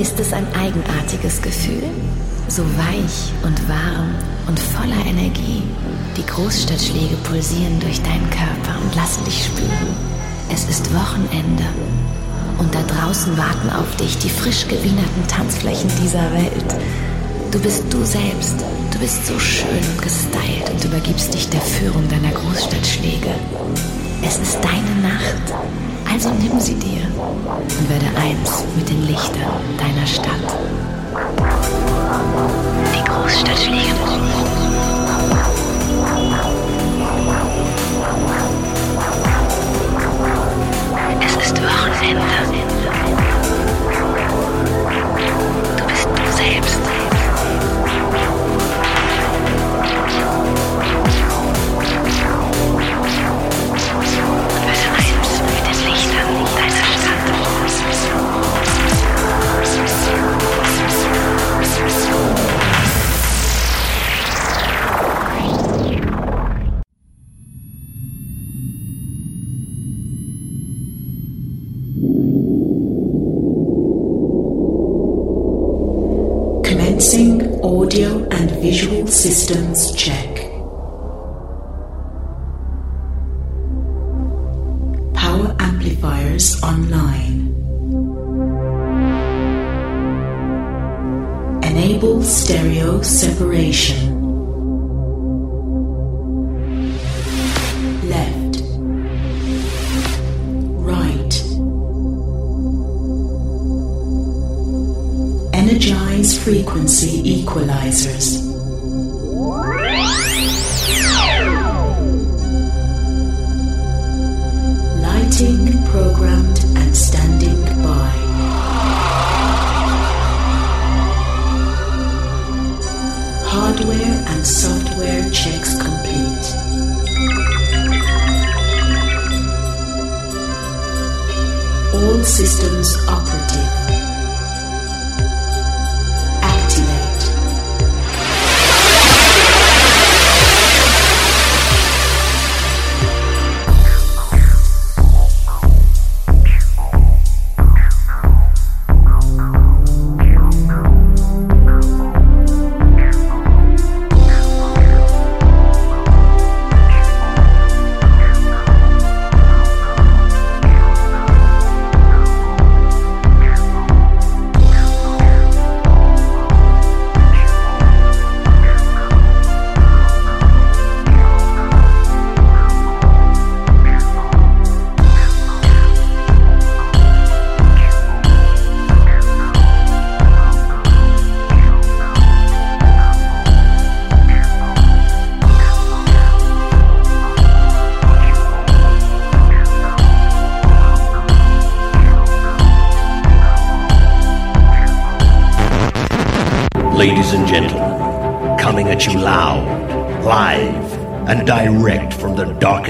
Ist es ein eigenartiges Gefühl? So weich und warm und voller Energie. Die Großstadtschläge pulsieren durch deinen Körper und lassen dich spüren. Es ist Wochenende. Und da draußen warten auf dich die frisch gewienerten Tanzflächen dieser Welt. Du bist du selbst. Du bist so schön und gestylt und übergibst dich der Führung deiner Großstadtschläge. Es ist deine Nacht. Also nimm sie dir und werde eins mit den Lichtern deiner Stadt. Die Großstadtschläge. Es ist Wochenende. Systems check.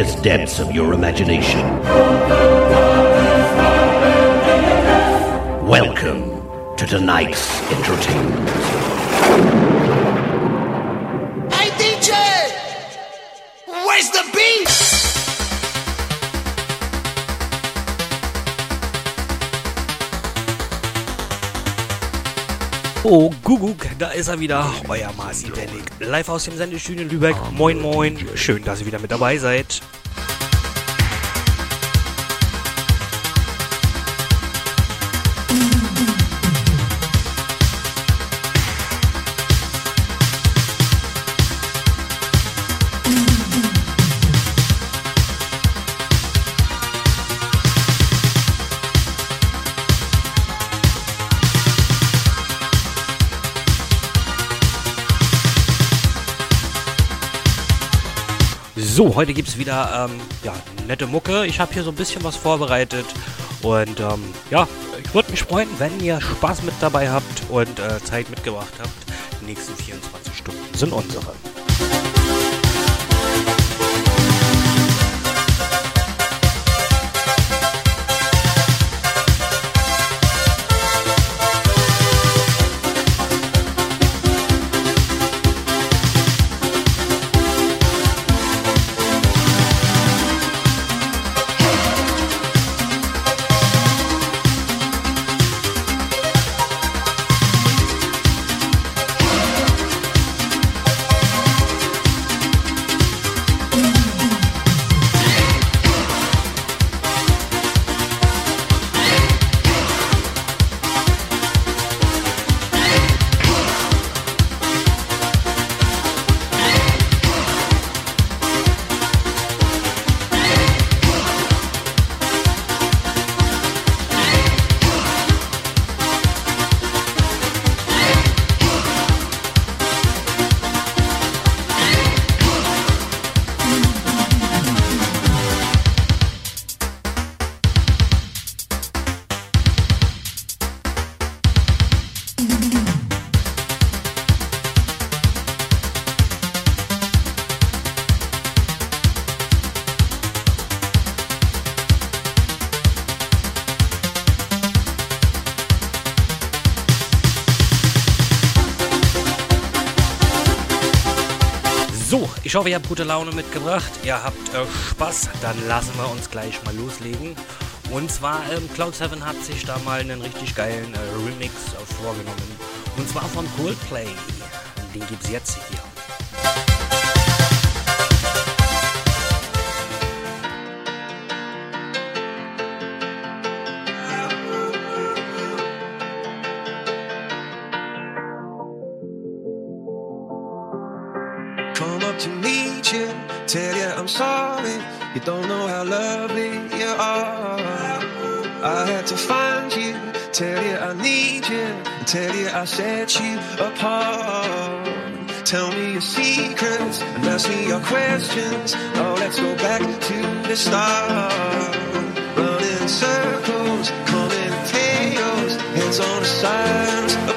Darkest depths of your imagination. Welcome to tonight's entertainment. Oh, Guguk, da ist er wieder, euer Marci Dennig. Live aus dem Sendestudio in Lübeck. Moin, moin. Schön, dass ihr wieder mit dabei seid. Heute gibt es wieder ähm, ja, nette Mucke. Ich habe hier so ein bisschen was vorbereitet. Und ähm, ja, ich würde mich freuen, wenn ihr Spaß mit dabei habt und äh, Zeit mitgebracht habt. Die nächsten 24 Stunden sind unsere. Ich hoffe, ihr habt gute Laune mitgebracht. Ihr habt äh, Spaß. Dann lassen wir uns gleich mal loslegen. Und zwar, ähm, Cloud7 hat sich da mal einen richtig geilen äh, Remix äh, vorgenommen. Und zwar von Coldplay. Den gibt's jetzt hier. You don't know how lovely you are. I had to find you, tell you I need you, tell you I set you apart. Tell me your secrets and ask me your questions. Oh, let's go back to the start. Running circles, coming in tails, heads on the sides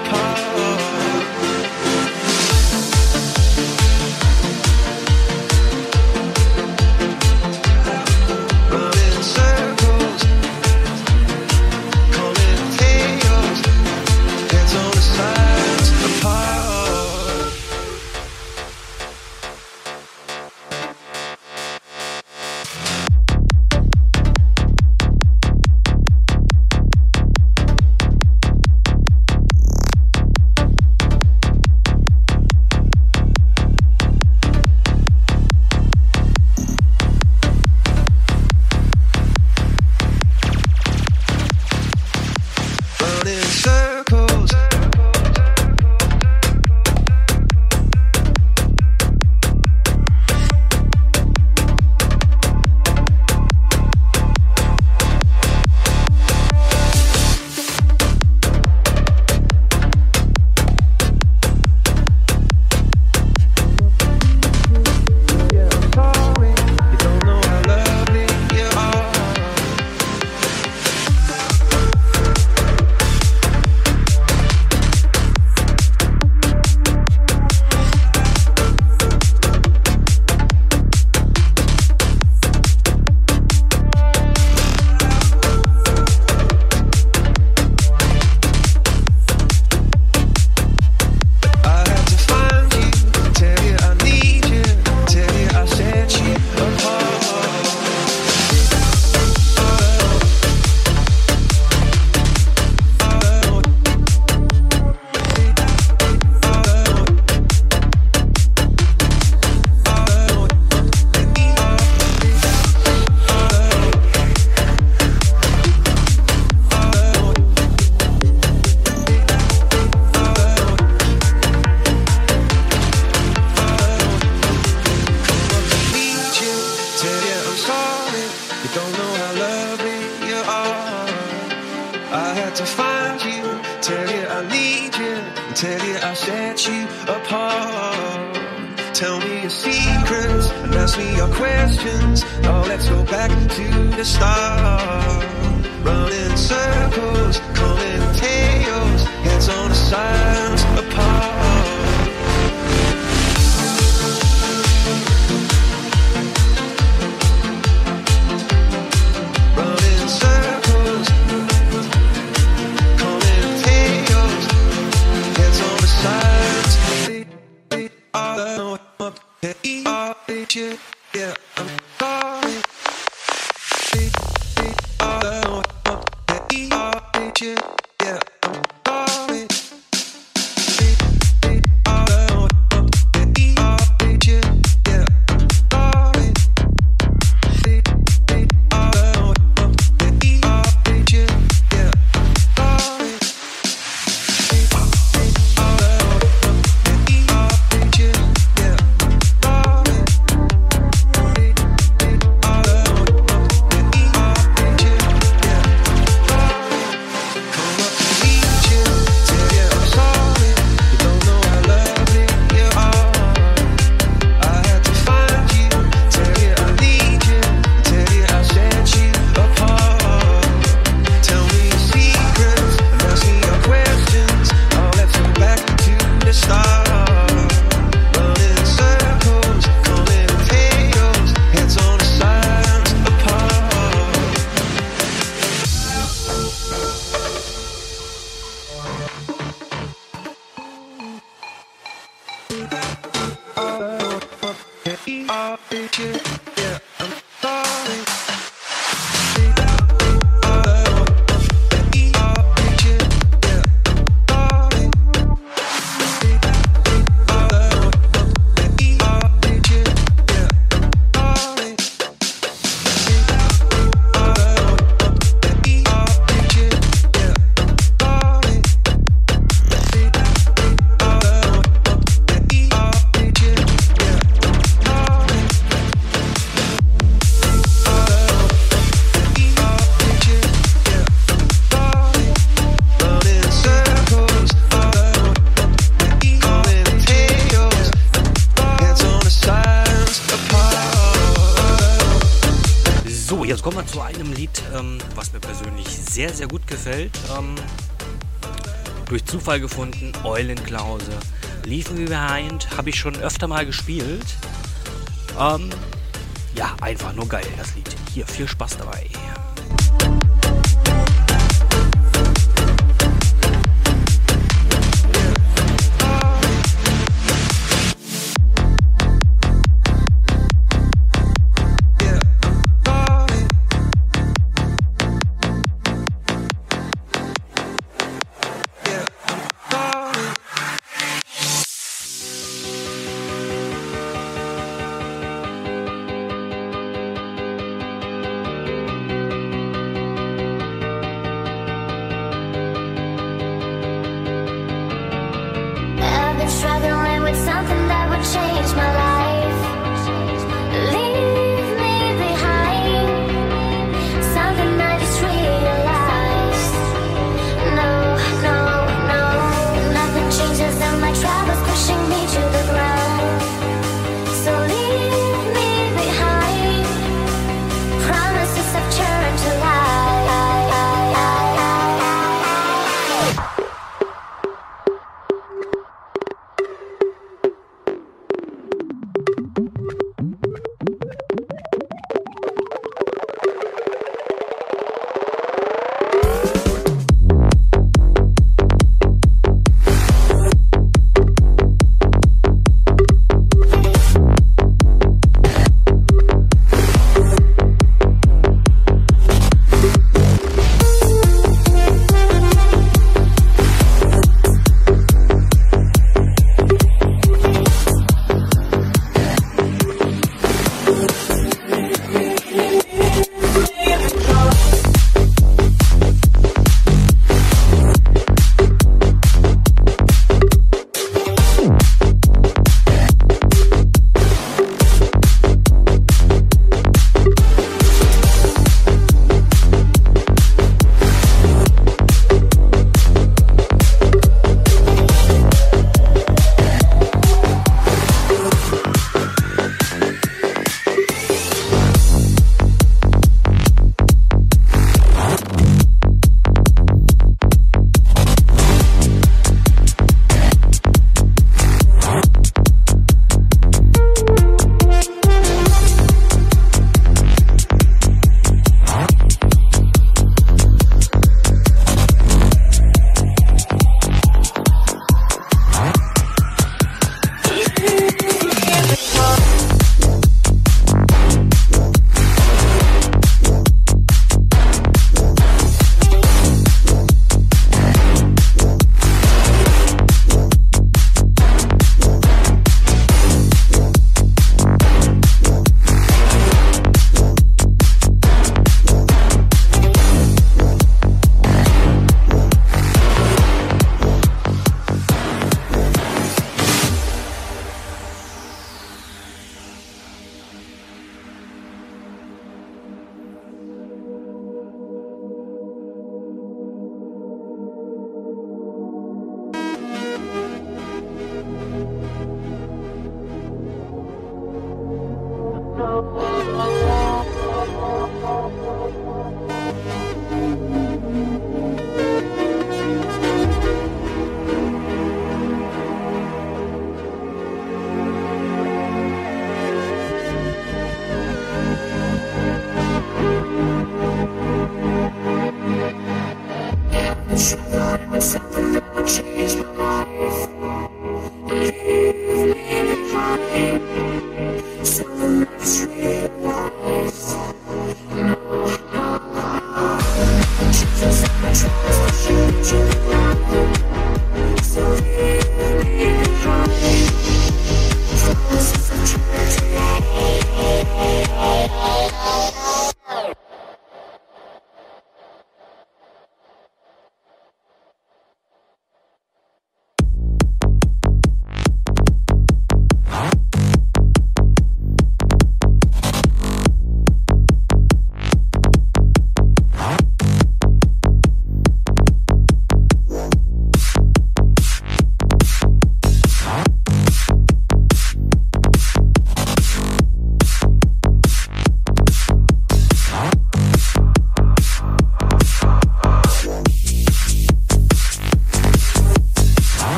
lovely you are. I had to find you, tell you I need you, tell you I set you apart. Tell me your secrets and ask me your questions. Oh, let's go back to the start. Running circles, calling tails, heads on the sides apart. Zufall gefunden, Eulenklause. Leave Me Behind habe ich schon öfter mal gespielt. Ähm, ja, einfach nur geil, das Lied. Hier, viel Spaß dabei.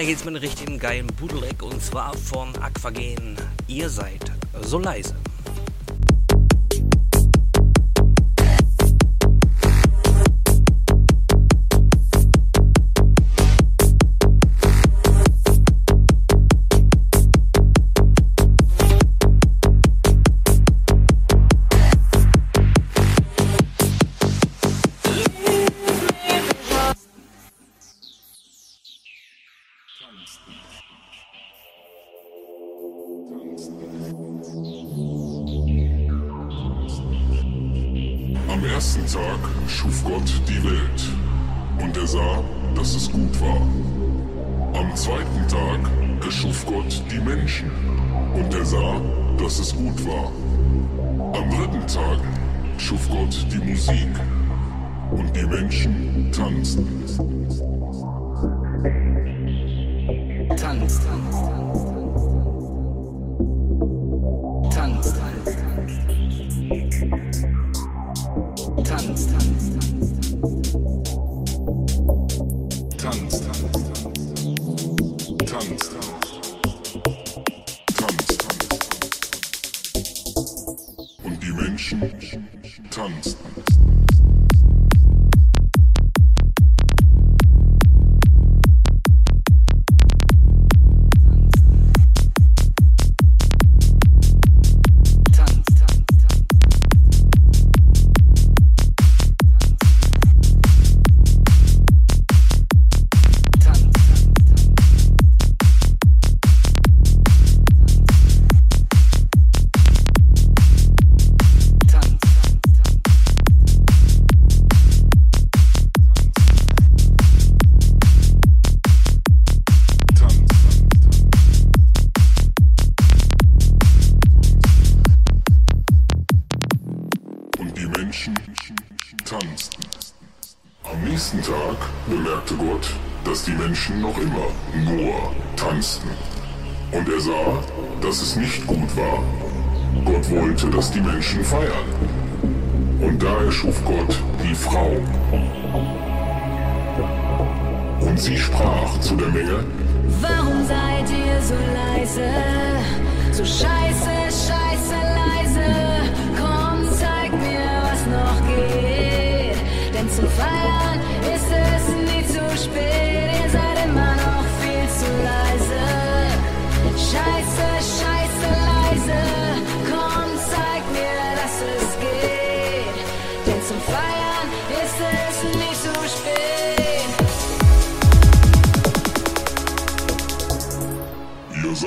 Weiter geht's mit einem richtigen geilen Budeleck und zwar von Aquagen. Ihr seid so leise. sons.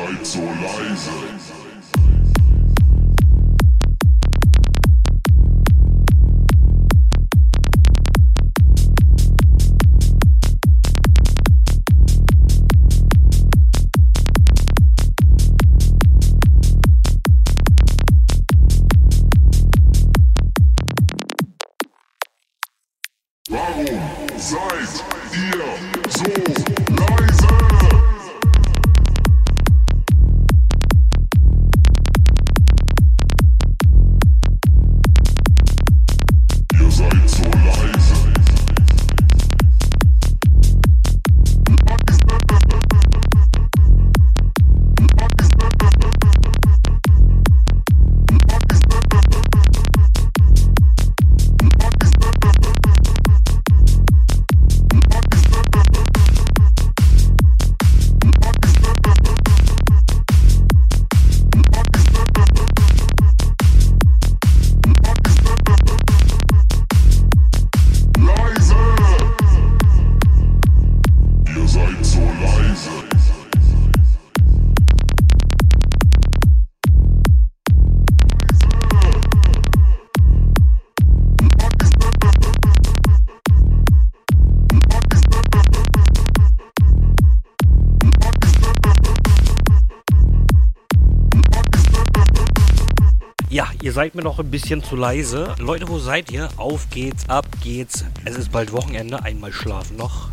seid so leise. seid mir noch ein bisschen zu leise. Leute, wo seid ihr? Auf geht's, ab geht's. Es ist bald Wochenende. Einmal schlafen noch.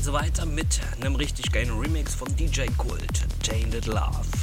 jetzt weiter mit einem richtig geilen Remix von DJ Kult, Tainted Love.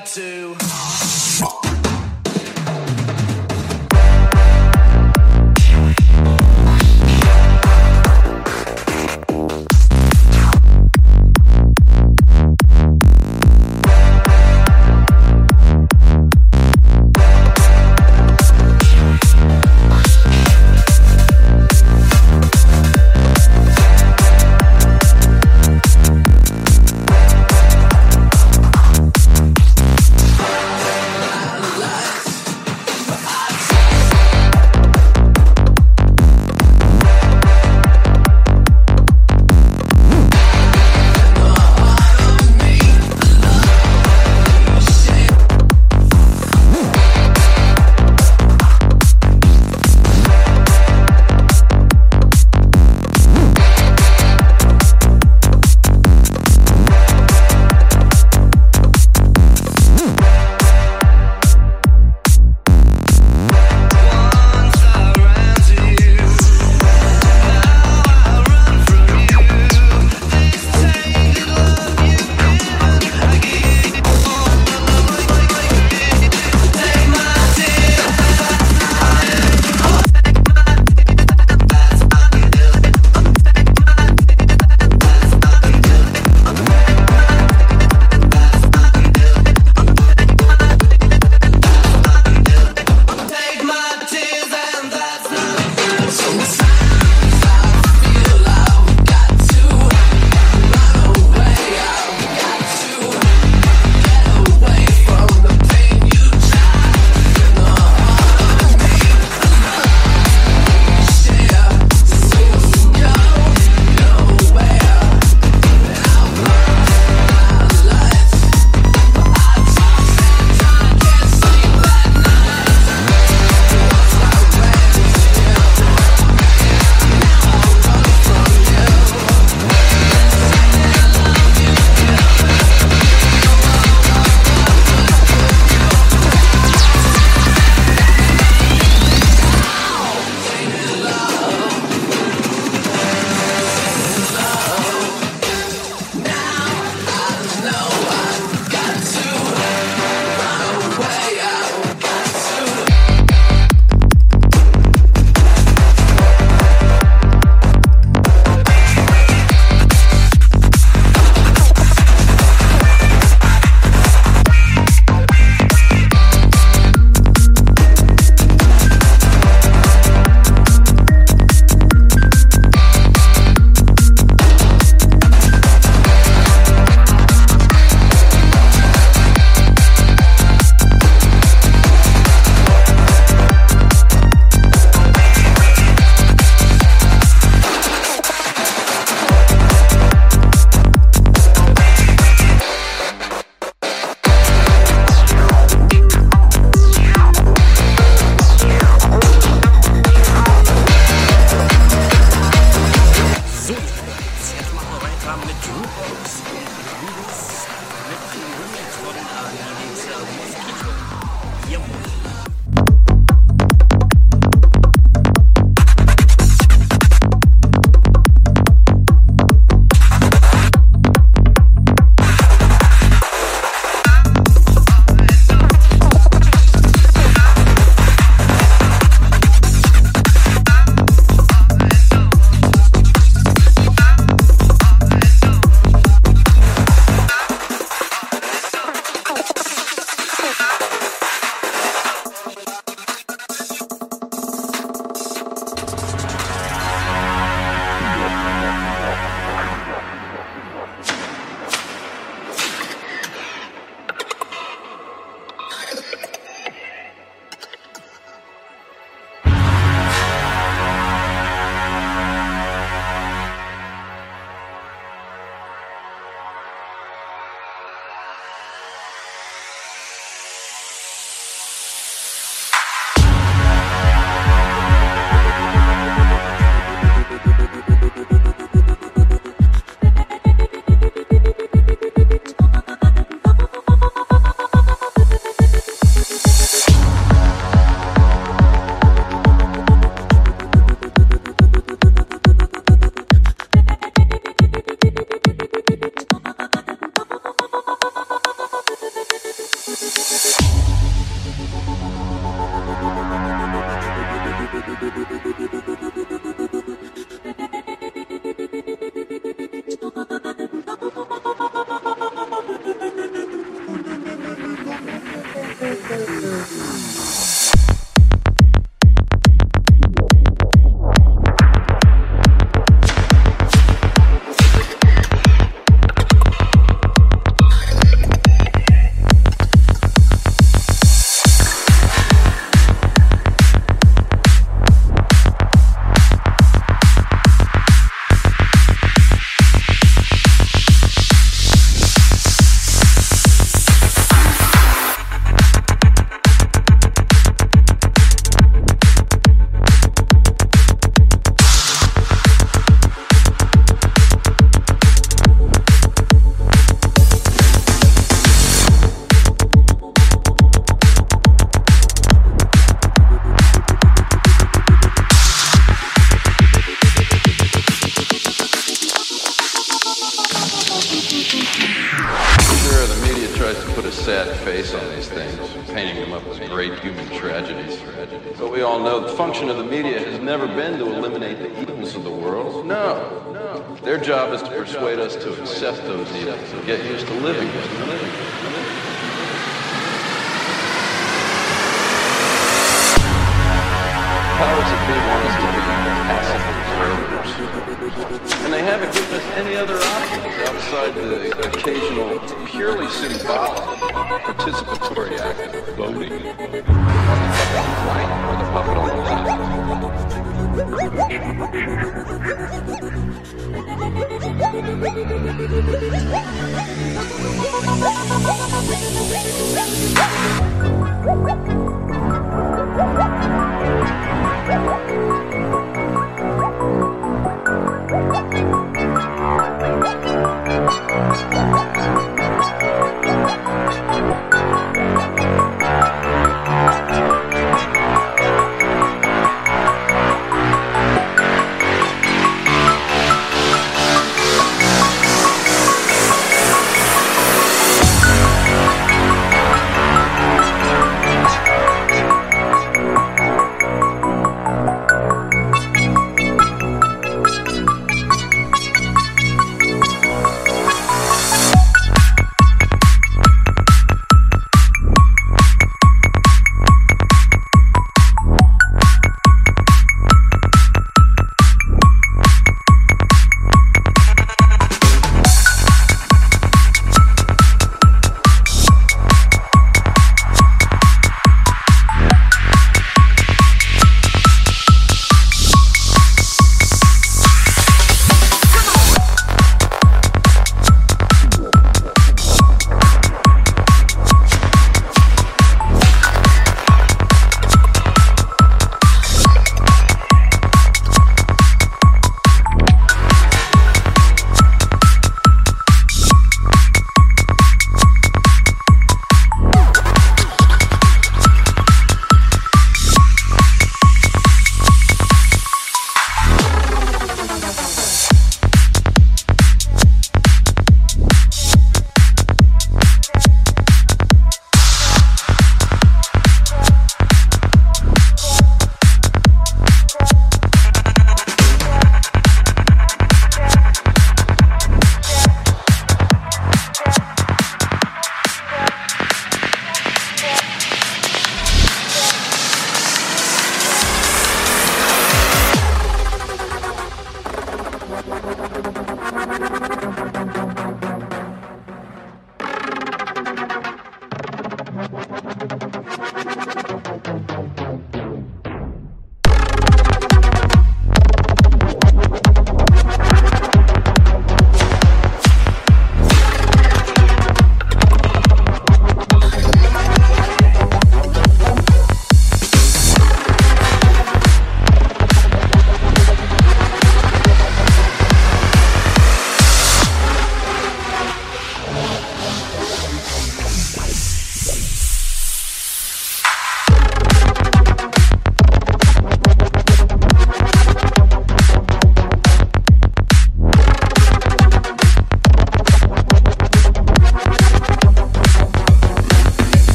To. Sad face on these things, painting them up as great human tragedies. But we all know the function of the media has never been to eliminate the evils of the world. No, no. Their job is to persuade us to accept those evils and get used to living with them. Powers that be want us to be passive. And they haven't given us any other options outside the occasional purely symbolic participatory act of voting. Right, or the puppet on the left.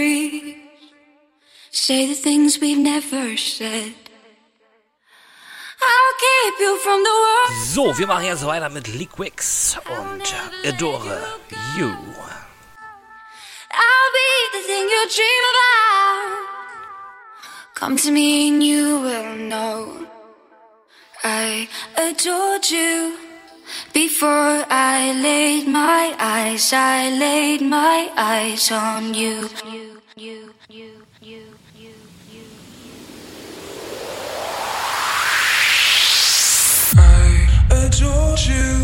Summer. Say the things we've never said. I'll keep you from the world. So, wir machen jetzt weiter mit Liquix und Adore You. I'll be the thing you dream about. Come to me and you will know. I adored you before I laid my eyes. I laid my eyes on you, you.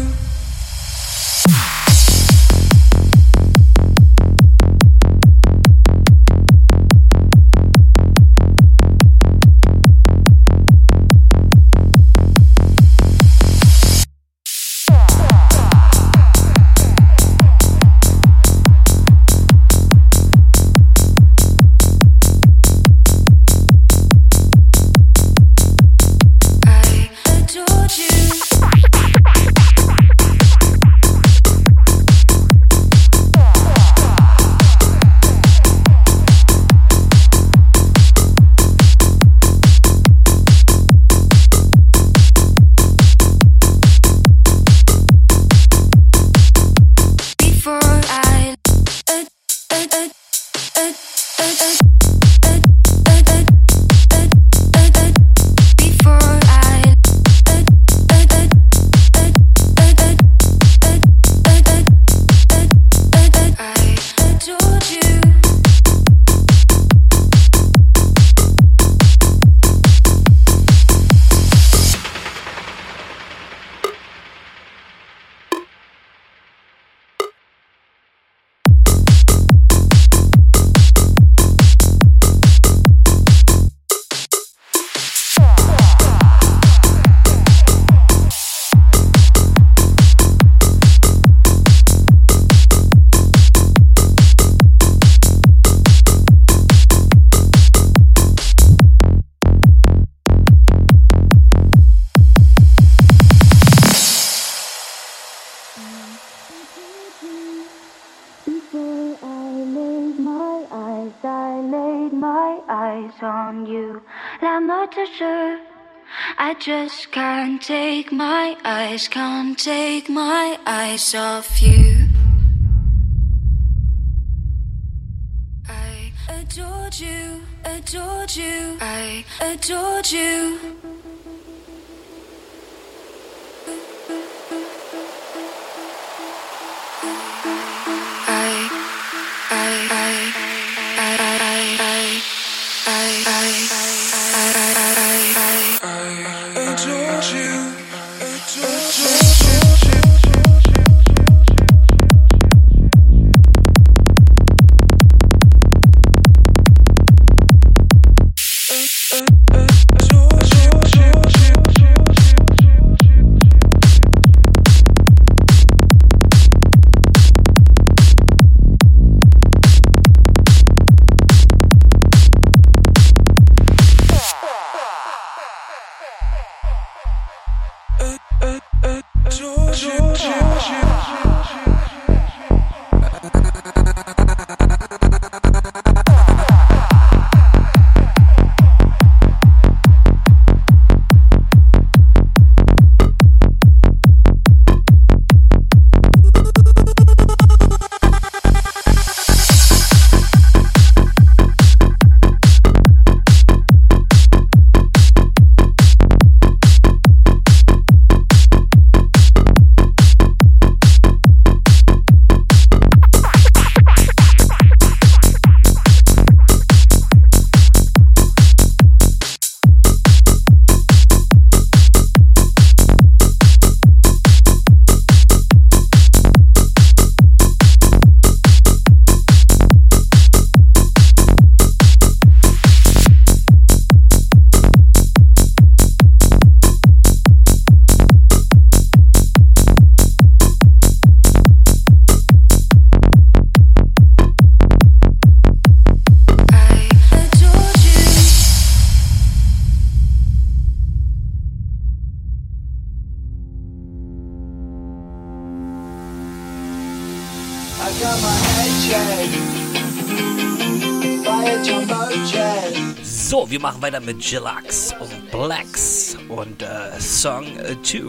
On you. La moteur, I just can't take my eyes, can't take my eyes off you. I adored you, adored you, I adored you. You. Wir machen weiter mit Jillax und Blacks und äh, Song 2.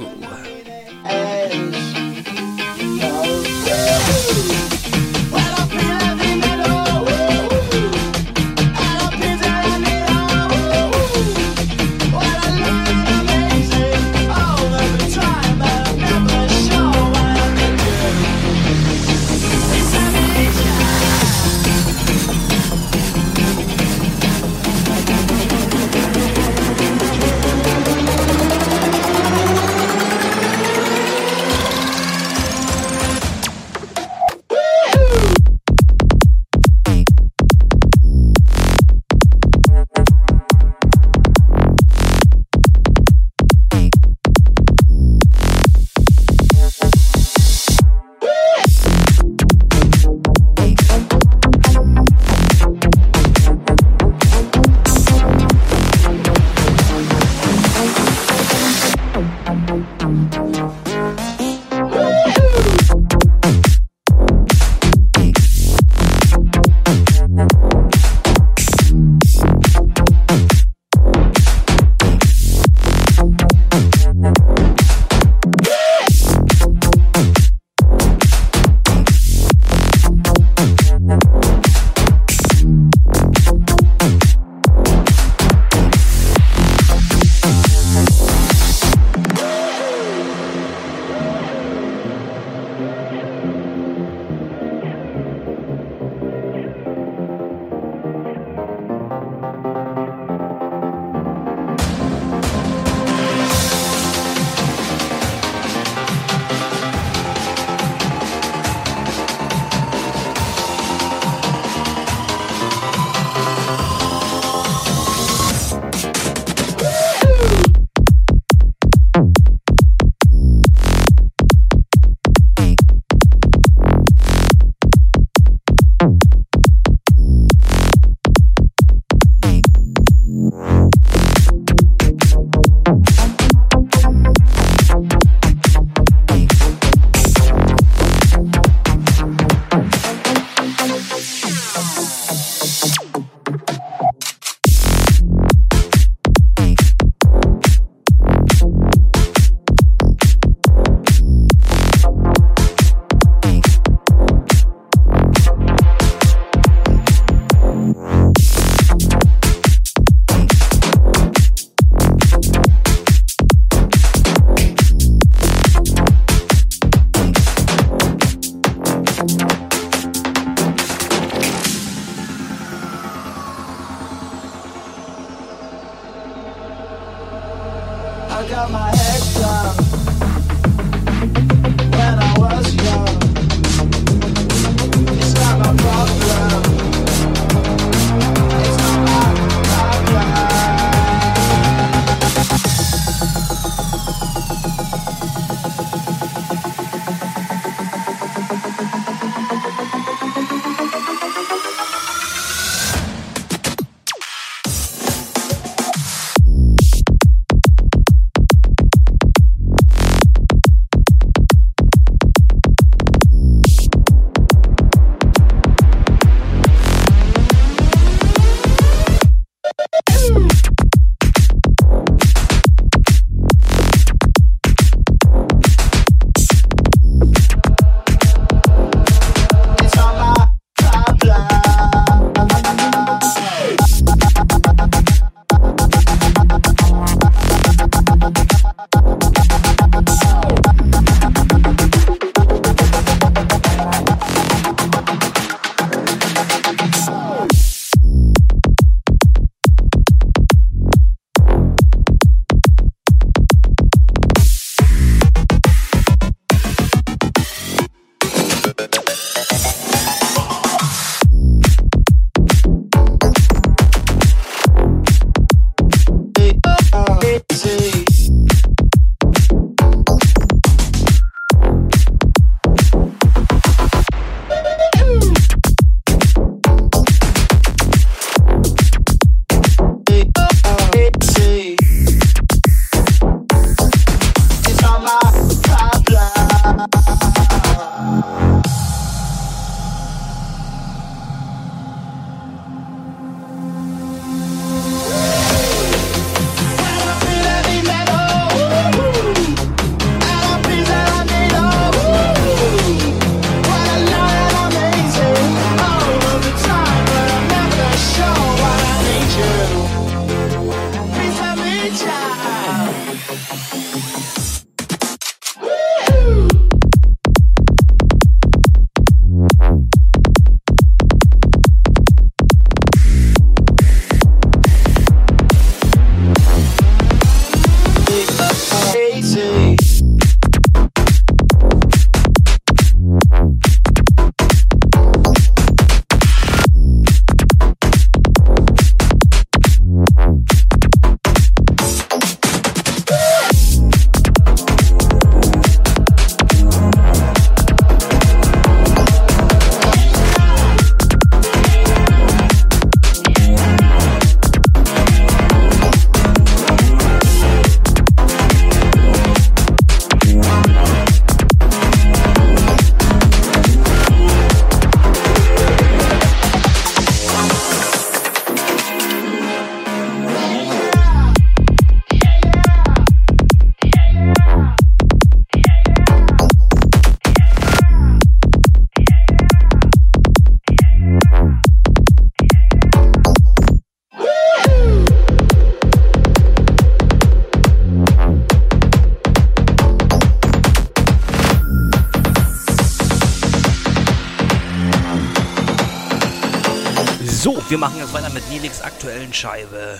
Bandscheibe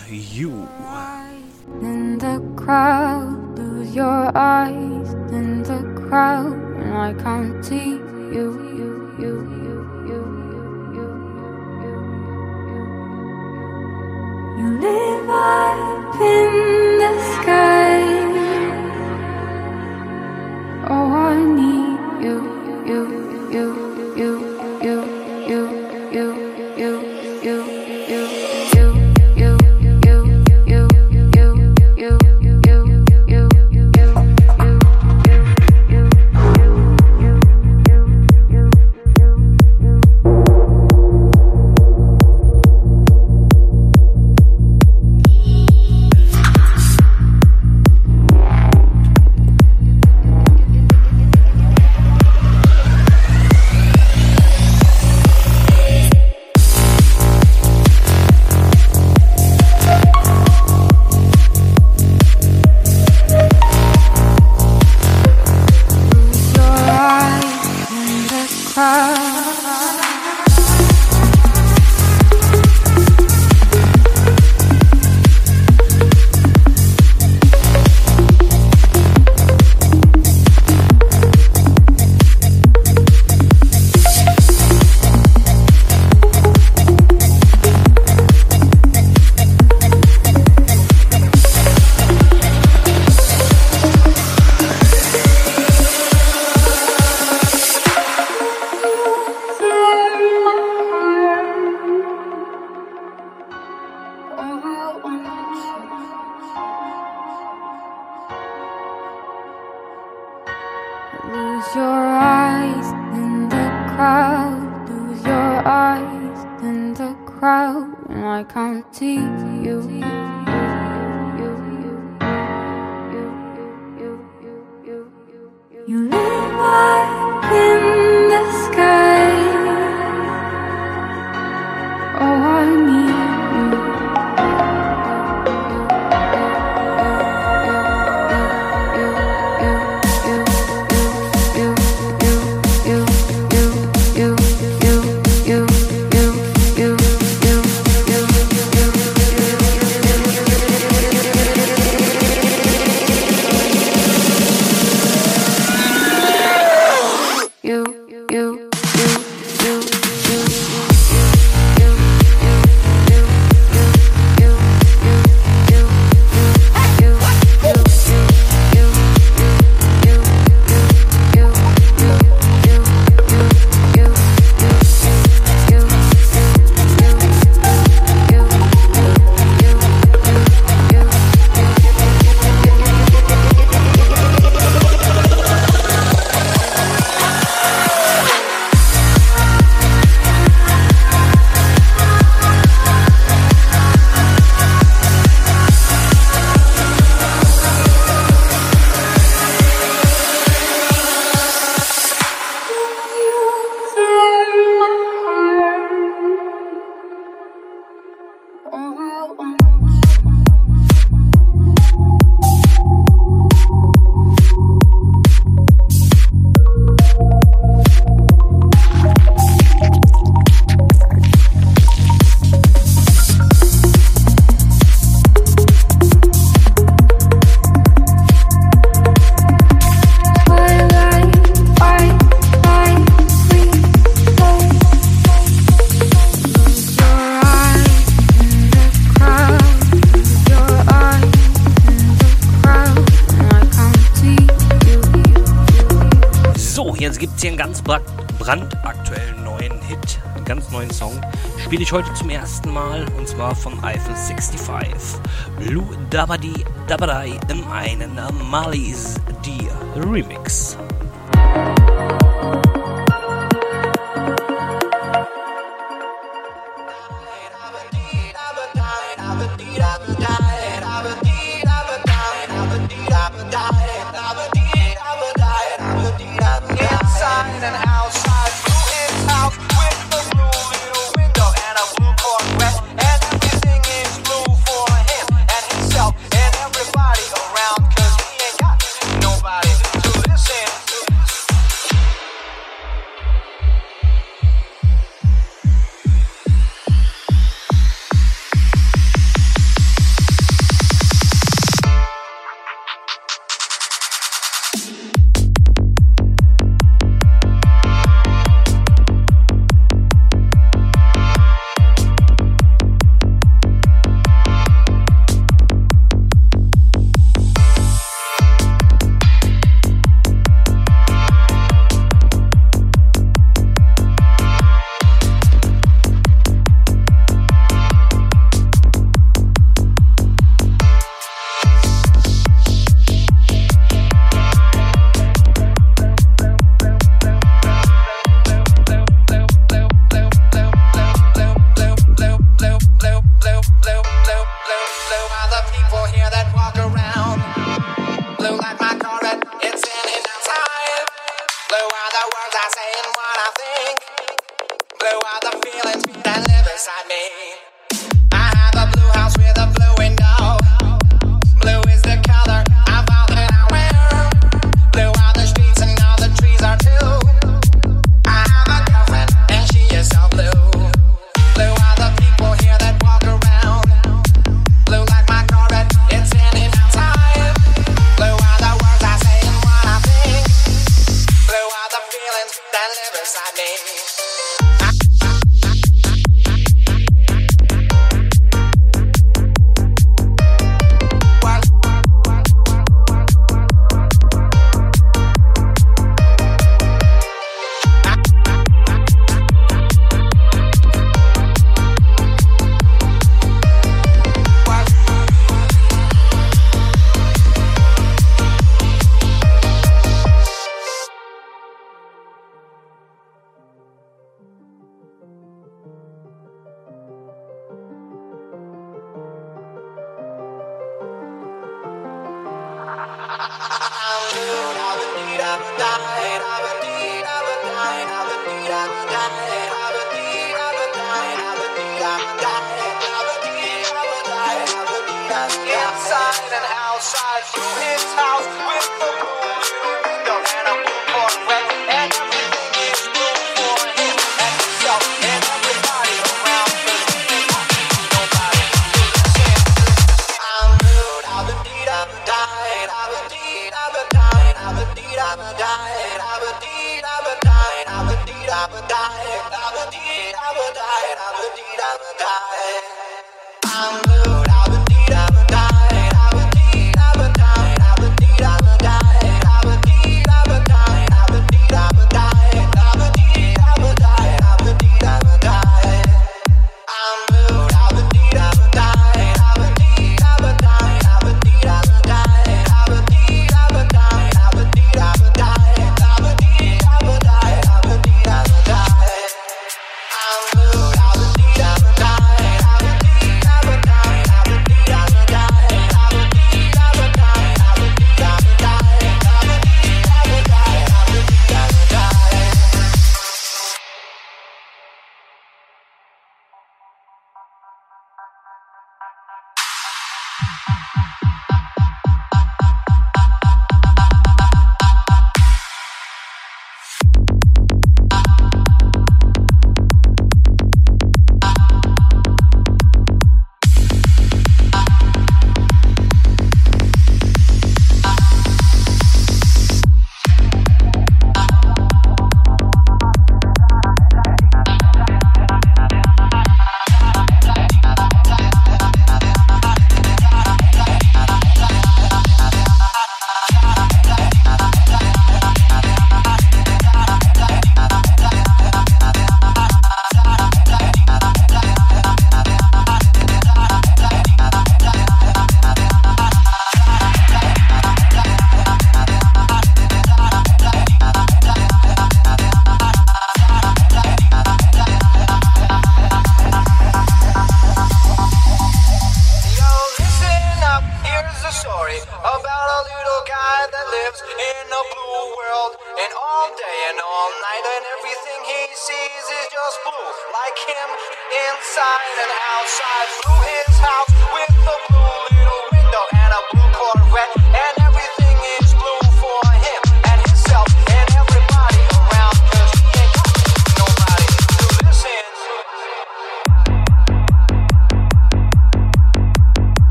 brandaktuellen neuen Hit, einen ganz neuen Song, spiele ich heute zum ersten Mal und zwar von Eiffel 65. Blue Dabadi Dabadai im einen Malis Dear Remix.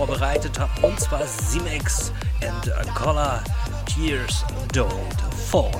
vorbereitet habe. Und zwar Simex and Color Tears Don't Fall.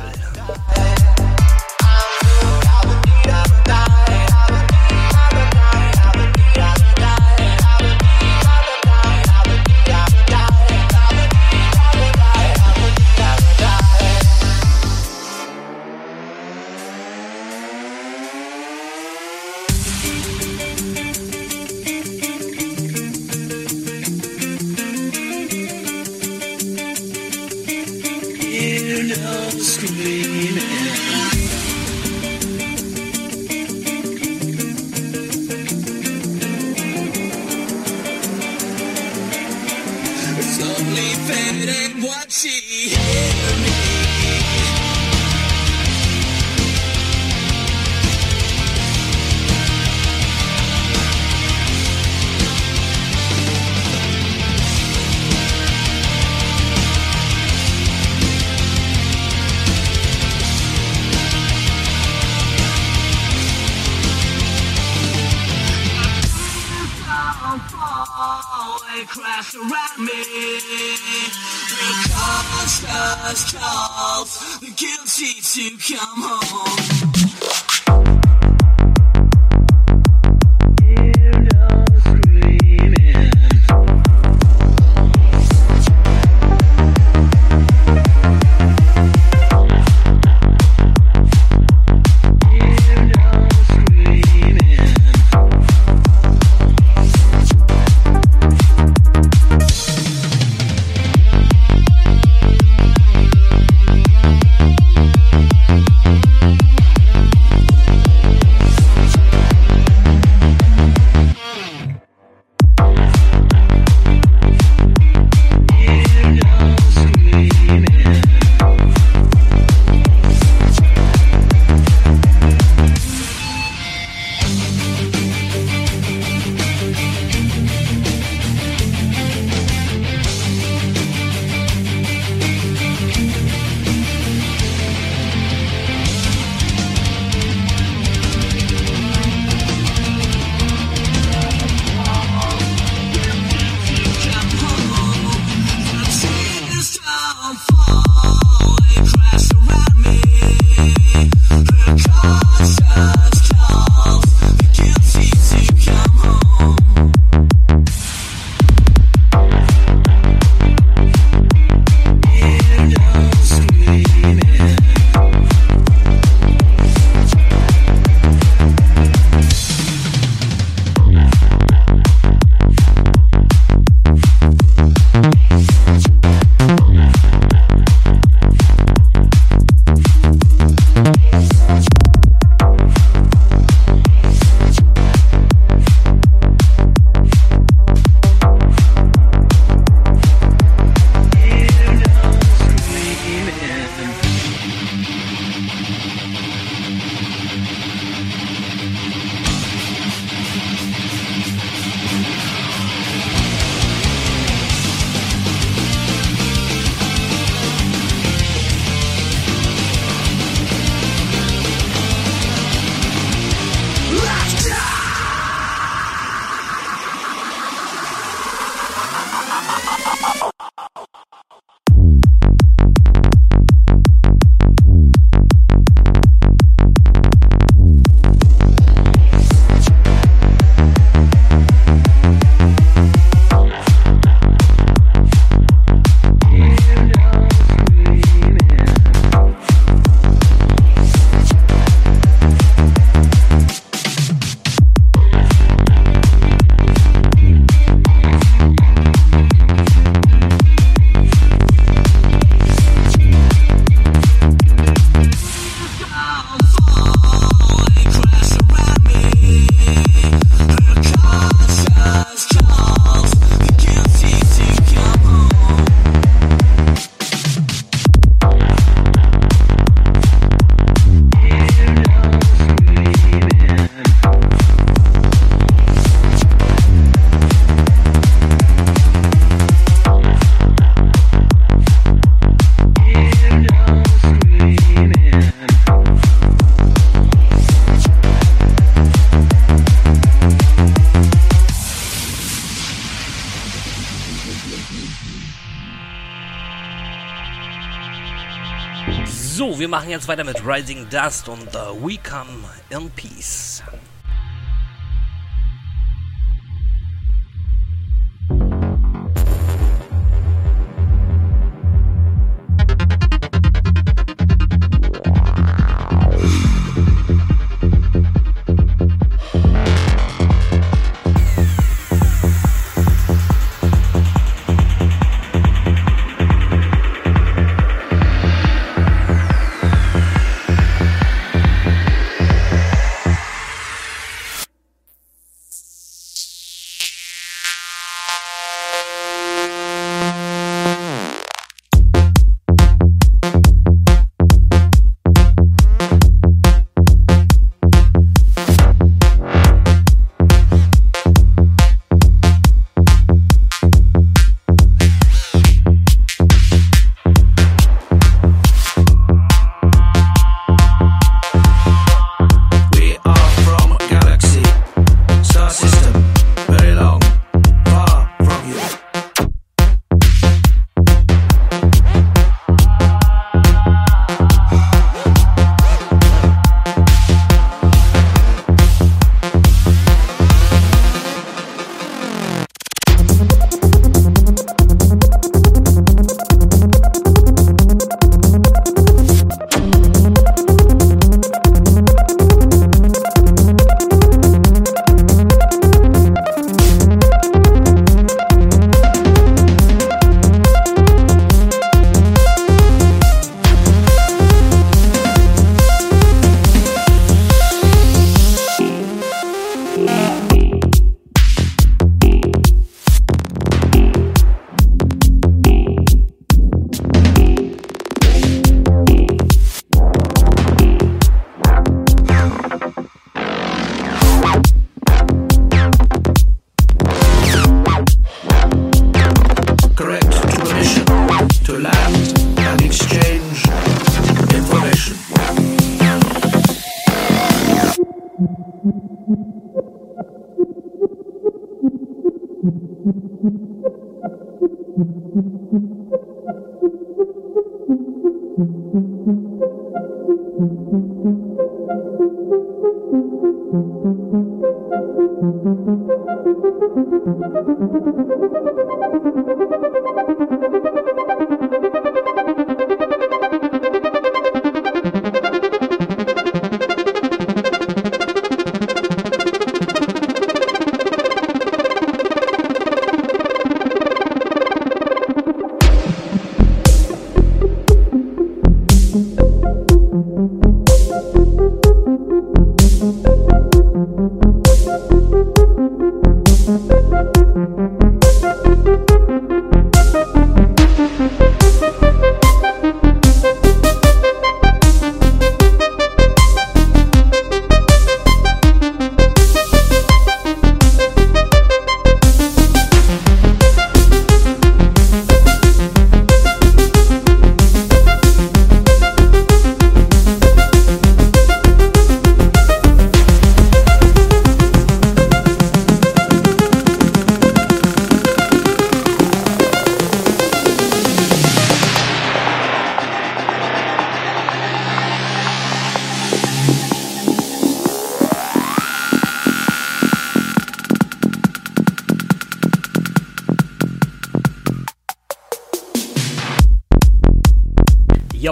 Machen jetzt weiter mit Rising Dust und uh, We Come in Peace.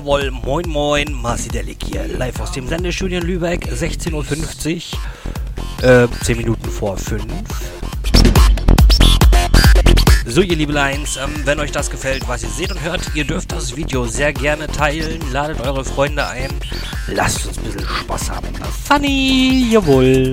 Jawohl, moin moin, Marci Delik hier, live aus dem Sendestudio in Lübeck, 16.50 Uhr, äh, 10 Minuten vor 5. So, ihr Liebeleins, ähm, wenn euch das gefällt, was ihr seht und hört, ihr dürft das Video sehr gerne teilen, ladet eure Freunde ein, lasst uns ein bisschen Spaß haben. Funny, jawohl.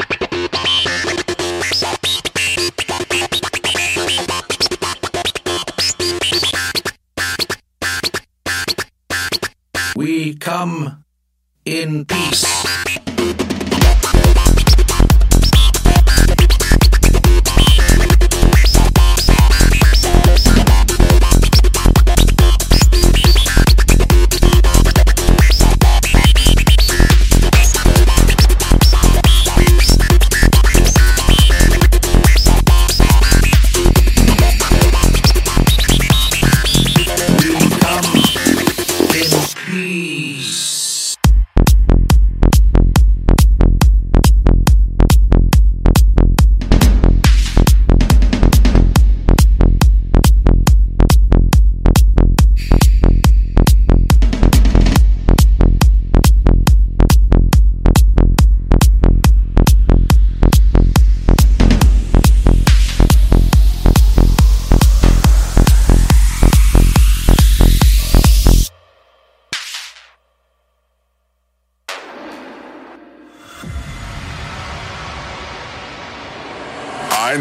We come in peace. Peace.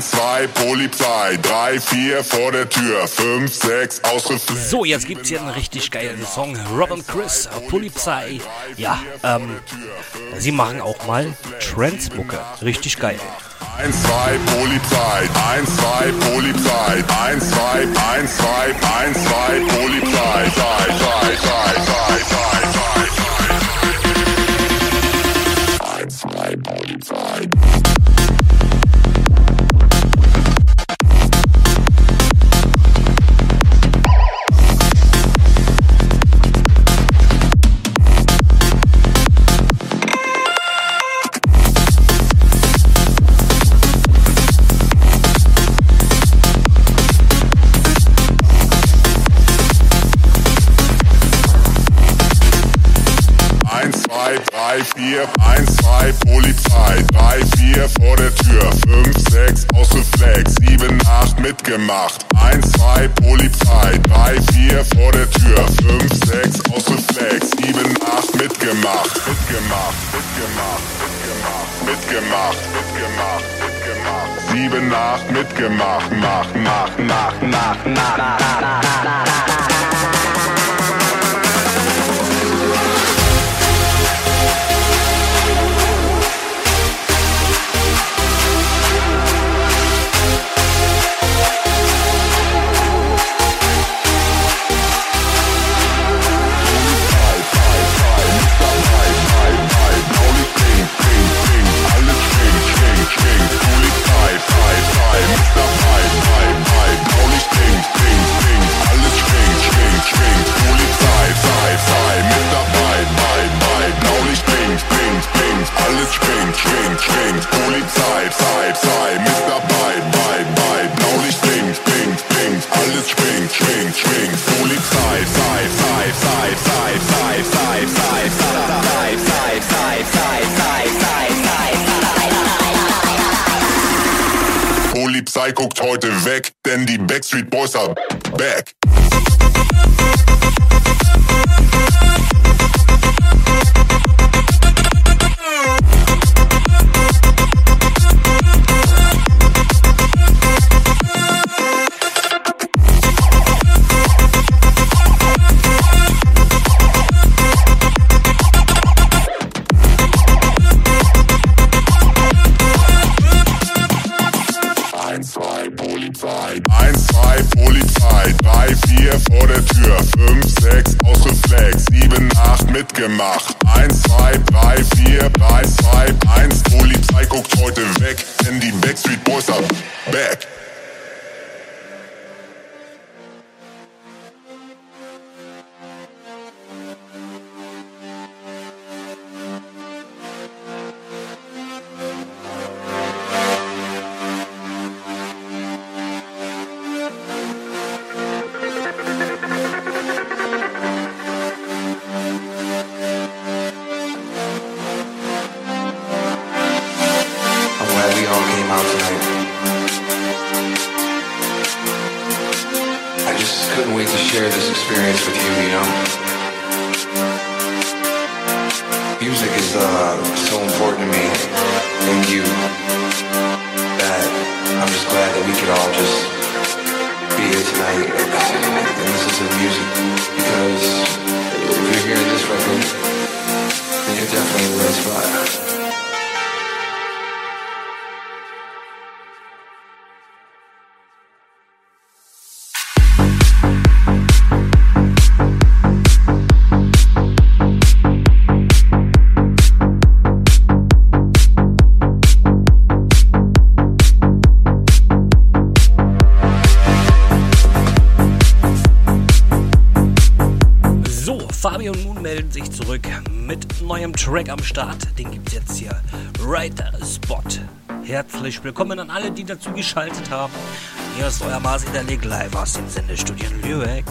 1, 2, Polizei, 3, 4 vor der Tür, 5, 6, Ausrüstung. So, jetzt gibt's hier einen richtig geilen Song. Robin Chris, Polizei. Ja, ähm, sie machen auch mal Transmucke. Richtig geil. 1, 2, Polizei, 1, 2, Polizei, 1, 2, 1, 2, 1, 2, Polizei, 3, 3, 3, 3. vier, eins, zwei, Polizei, drei, vier vor der Tür, fünf, sechs, Ausreflex, sieben, acht, mitgemacht, eins, zwei, Polizei, drei, vier vor der Tür, fünf, sechs, Ausreflex, sieben, acht, mitgemacht, mitgemacht, mitgemacht, mitgemacht, mitgemacht, mitgemacht, mitgemacht, sieben, acht, mitgemacht, mach, mach, mach, mach, mach, mach, mach, mach. Zeit, Zeit, mit dabei, bei, bei, Blaulicht blinkt, blinkt, blinkt, alles schwingt, schwingt, schwingt, Polizei, Zeit, Zeit, Zeit, Zeit, Zeit, Zeit, Zeit, Zeit, Zeit, Zeit, Zeit, Zeit, Polizei guckt heute weg, denn die Backstreet Boys are back. gemacht. 1, 2, 3, 4, 3, 2, 1. Poli guckt heute weg, denn die Backstreet Boys are back. Am Start. Den gibt's jetzt hier. Right Spot. Herzlich willkommen an alle, die dazu geschaltet haben. Hier ist euer Marci der Leg live aus den Sendestudien Lübeck.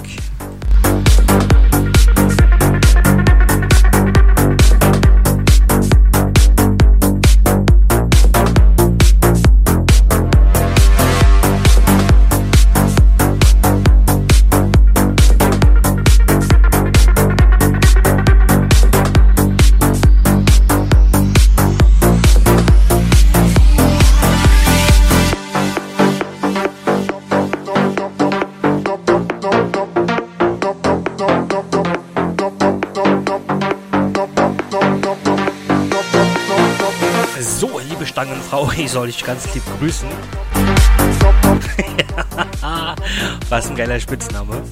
Ich soll dich ganz lieb grüßen. Was ein geiler Spitzname.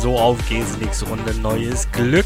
So, auf geht's, nächste Runde, neues Glück.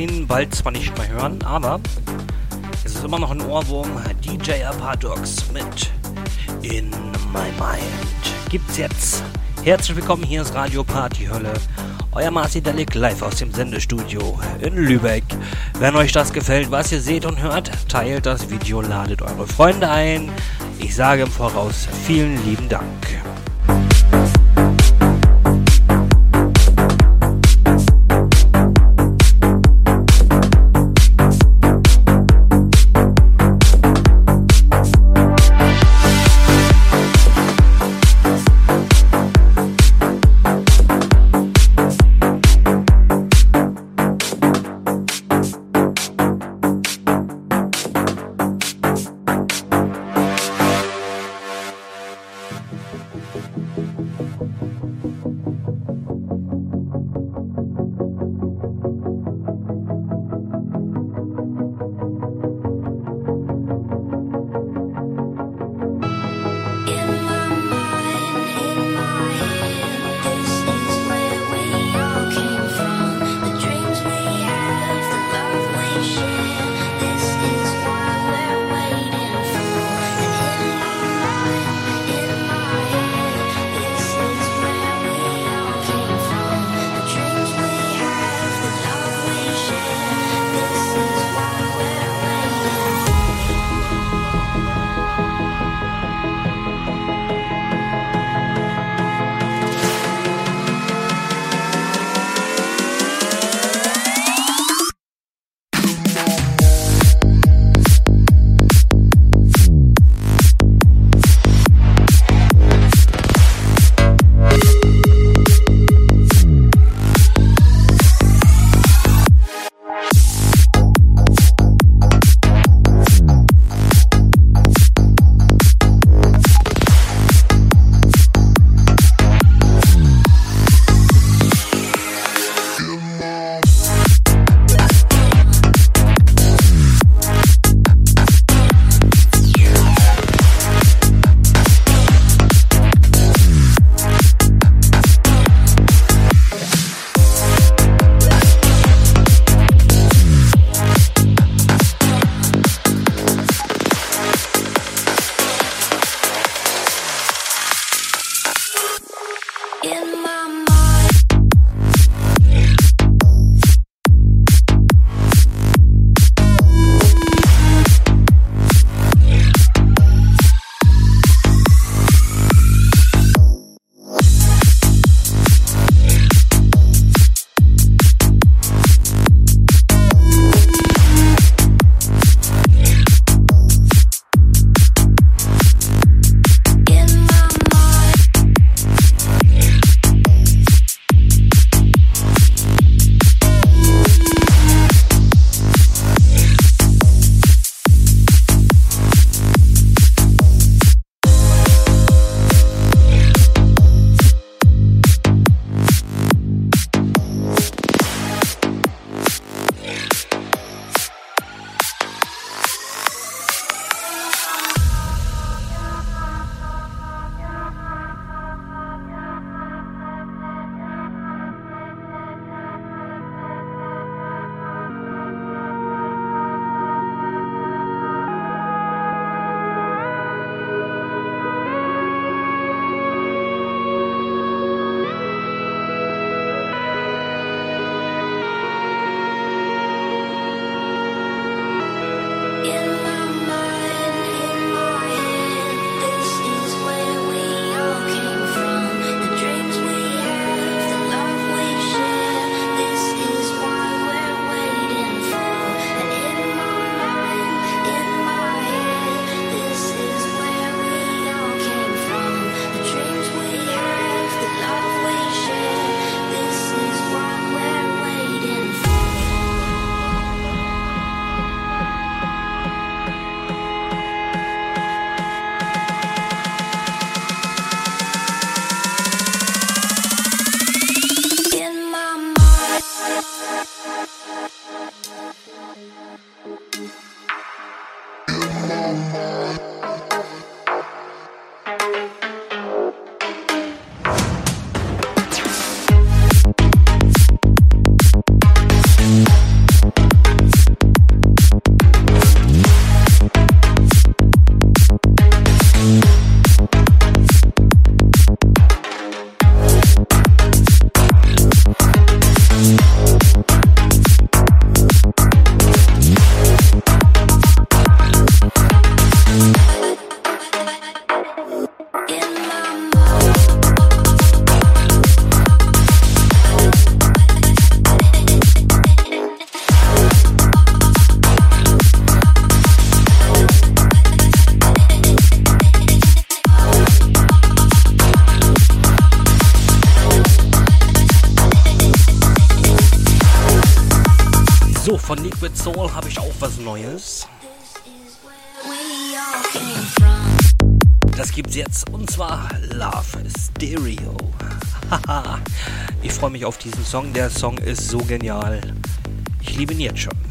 Ihn. Bald zwar nicht mehr hören, aber es ist immer noch ein Ohrwurm. DJ Apadox mit In My Mind. Gibt's jetzt. Herzlich willkommen, hier ist Radio Party Hölle. Euer Marci Delic live aus dem Sendestudio in Lübeck. Wenn euch das gefällt, was ihr seht und hört, teilt das Video, ladet eure Freunde ein. Ich sage im Voraus vielen lieben Dank. Soul habe ich auch was Neues. Das gibt's jetzt und zwar Love Stereo. Haha, ich freue mich auf diesen Song. Der Song ist so genial. Ich liebe ihn jetzt schon.